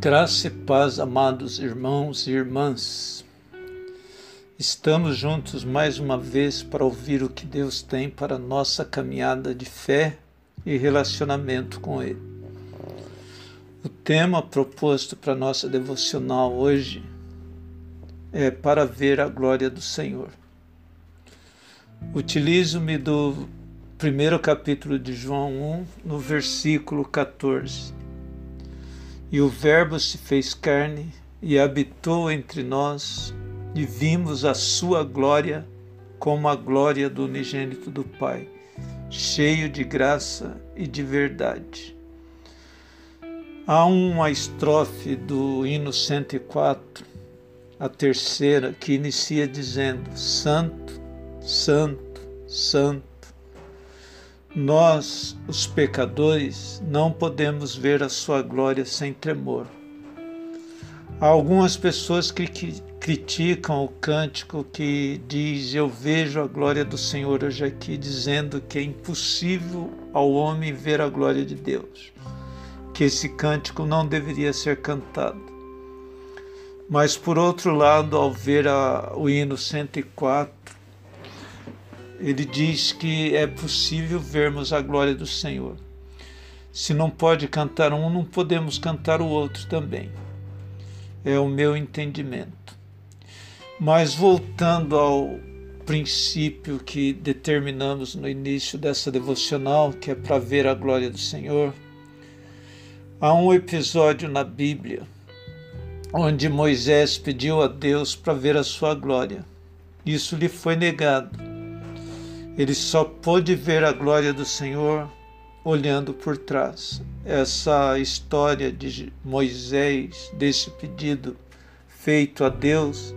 Graça e paz, amados irmãos e irmãs. Estamos juntos mais uma vez para ouvir o que Deus tem para nossa caminhada de fé e relacionamento com Ele. O tema proposto para nossa devocional hoje é para ver a glória do Senhor. Utilizo-me do primeiro capítulo de João 1, no versículo 14. E o Verbo se fez carne e habitou entre nós, e vimos a sua glória como a glória do unigênito do Pai, cheio de graça e de verdade. Há uma estrofe do hino 104, a terceira, que inicia dizendo: Santo, Santo, Santo nós, os pecadores, não podemos ver a sua glória sem tremor. Há algumas pessoas que, criticam o cântico que diz: Eu vejo a glória do Senhor hoje aqui, dizendo que é impossível ao homem ver a glória de Deus, que esse cântico não deveria ser cantado. Mas, por outro lado, ao ver a, o hino 104, ele diz que é possível vermos a glória do Senhor. Se não pode cantar um, não podemos cantar o outro também. É o meu entendimento. Mas voltando ao princípio que determinamos no início dessa devocional, que é para ver a glória do Senhor, há um episódio na Bíblia onde Moisés pediu a Deus para ver a sua glória. Isso lhe foi negado ele só pôde ver a glória do Senhor olhando por trás. Essa história de Moisés, desse pedido feito a Deus,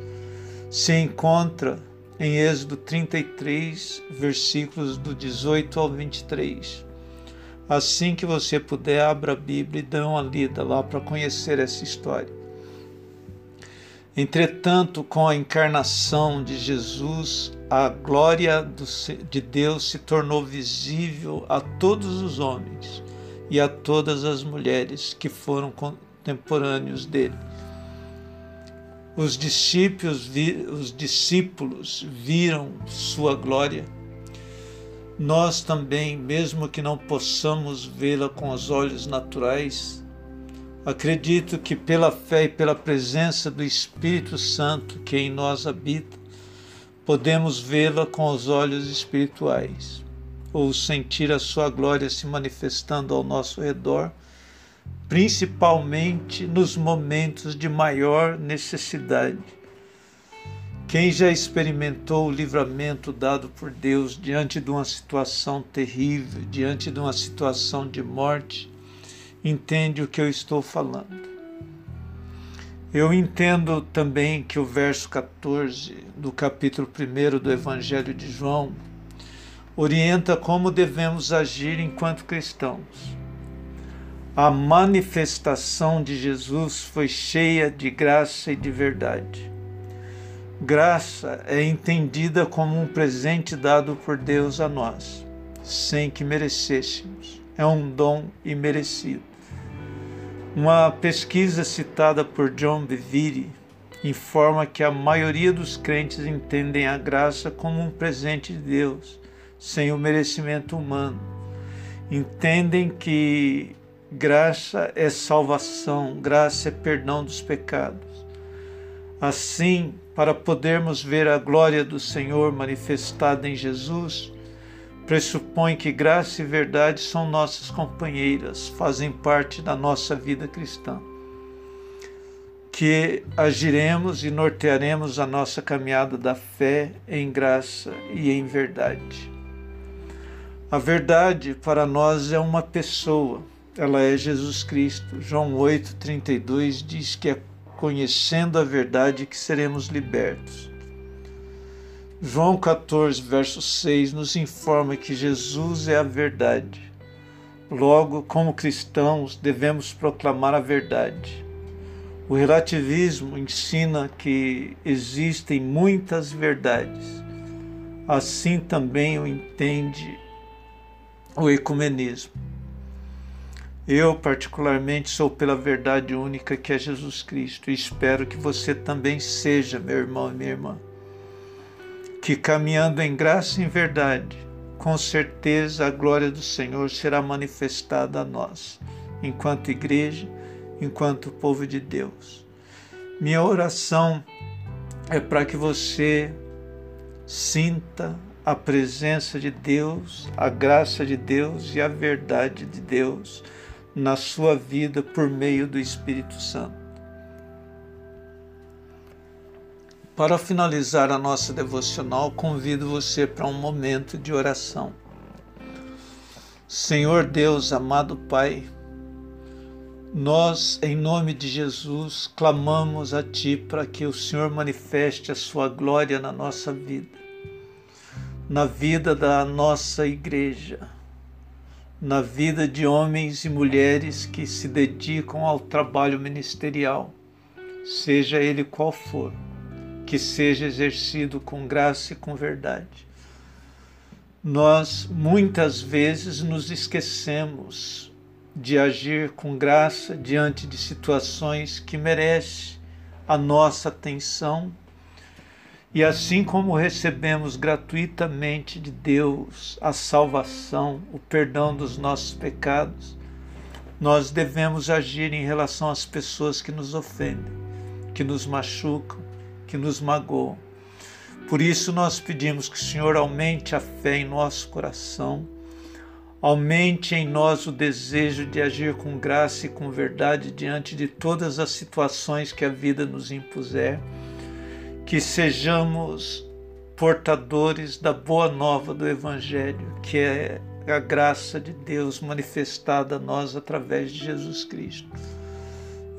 se encontra em Êxodo 33, versículos do 18 ao 23. Assim que você puder, abra a Bíblia e dê uma lida lá para conhecer essa história. Entretanto, com a encarnação de Jesus, a glória de Deus se tornou visível a todos os homens e a todas as mulheres que foram contemporâneos dele. Os discípulos, os discípulos viram sua glória. Nós também, mesmo que não possamos vê-la com os olhos naturais, Acredito que pela fé e pela presença do Espírito Santo que em nós habita, podemos vê-la com os olhos espirituais, ou sentir a sua glória se manifestando ao nosso redor, principalmente nos momentos de maior necessidade. Quem já experimentou o livramento dado por Deus diante de uma situação terrível, diante de uma situação de morte, entende o que eu estou falando. Eu entendo também que o verso 14 do capítulo 1 do Evangelho de João orienta como devemos agir enquanto cristãos. A manifestação de Jesus foi cheia de graça e de verdade. Graça é entendida como um presente dado por Deus a nós, sem que merecêssemos. É um dom imerecido. Uma pesquisa citada por John Bevere informa que a maioria dos crentes entendem a graça como um presente de Deus, sem o merecimento humano. Entendem que graça é salvação, graça é perdão dos pecados. Assim, para podermos ver a glória do Senhor manifestada em Jesus, pressupõe que graça e verdade são nossas companheiras, fazem parte da nossa vida cristã. Que agiremos e nortearemos a nossa caminhada da fé em graça e em verdade. A verdade para nós é uma pessoa, ela é Jesus Cristo. João 8,32 diz que é conhecendo a verdade que seremos libertos. João 14, verso 6 nos informa que Jesus é a verdade. Logo, como cristãos, devemos proclamar a verdade. O relativismo ensina que existem muitas verdades. Assim também o entende o ecumenismo. Eu, particularmente, sou pela verdade única que é Jesus Cristo e espero que você também seja, meu irmão e minha irmã. Que caminhando em graça e em verdade, com certeza a glória do Senhor será manifestada a nós, enquanto igreja, enquanto povo de Deus. Minha oração é para que você sinta a presença de Deus, a graça de Deus e a verdade de Deus na sua vida por meio do Espírito Santo. Para finalizar a nossa devocional, convido você para um momento de oração. Senhor Deus, amado Pai, nós, em nome de Jesus, clamamos a Ti para que o Senhor manifeste a Sua glória na nossa vida, na vida da nossa igreja na vida de homens e mulheres que se dedicam ao trabalho ministerial, seja ele qual for, que seja exercido com graça e com verdade. Nós muitas vezes nos esquecemos de agir com graça diante de situações que merecem a nossa atenção e assim como recebemos gratuitamente de Deus a salvação, o perdão dos nossos pecados, nós devemos agir em relação às pessoas que nos ofendem, que nos machucam, que nos magoam. Por isso nós pedimos que o Senhor aumente a fé em nosso coração, aumente em nós o desejo de agir com graça e com verdade diante de todas as situações que a vida nos impuser que sejamos portadores da boa nova do Evangelho, que é a graça de Deus manifestada a nós através de Jesus Cristo.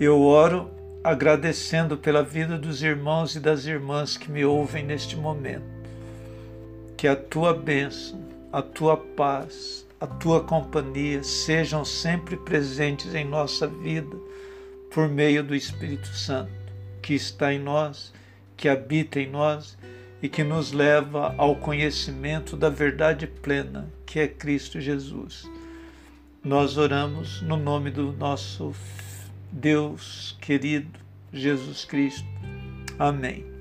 Eu oro agradecendo pela vida dos irmãos e das irmãs que me ouvem neste momento. Que a tua bênção, a tua paz, a tua companhia sejam sempre presentes em nossa vida por meio do Espírito Santo que está em nós que habita em nós e que nos leva ao conhecimento da verdade plena, que é Cristo Jesus. Nós oramos no nome do nosso Deus querido, Jesus Cristo. Amém.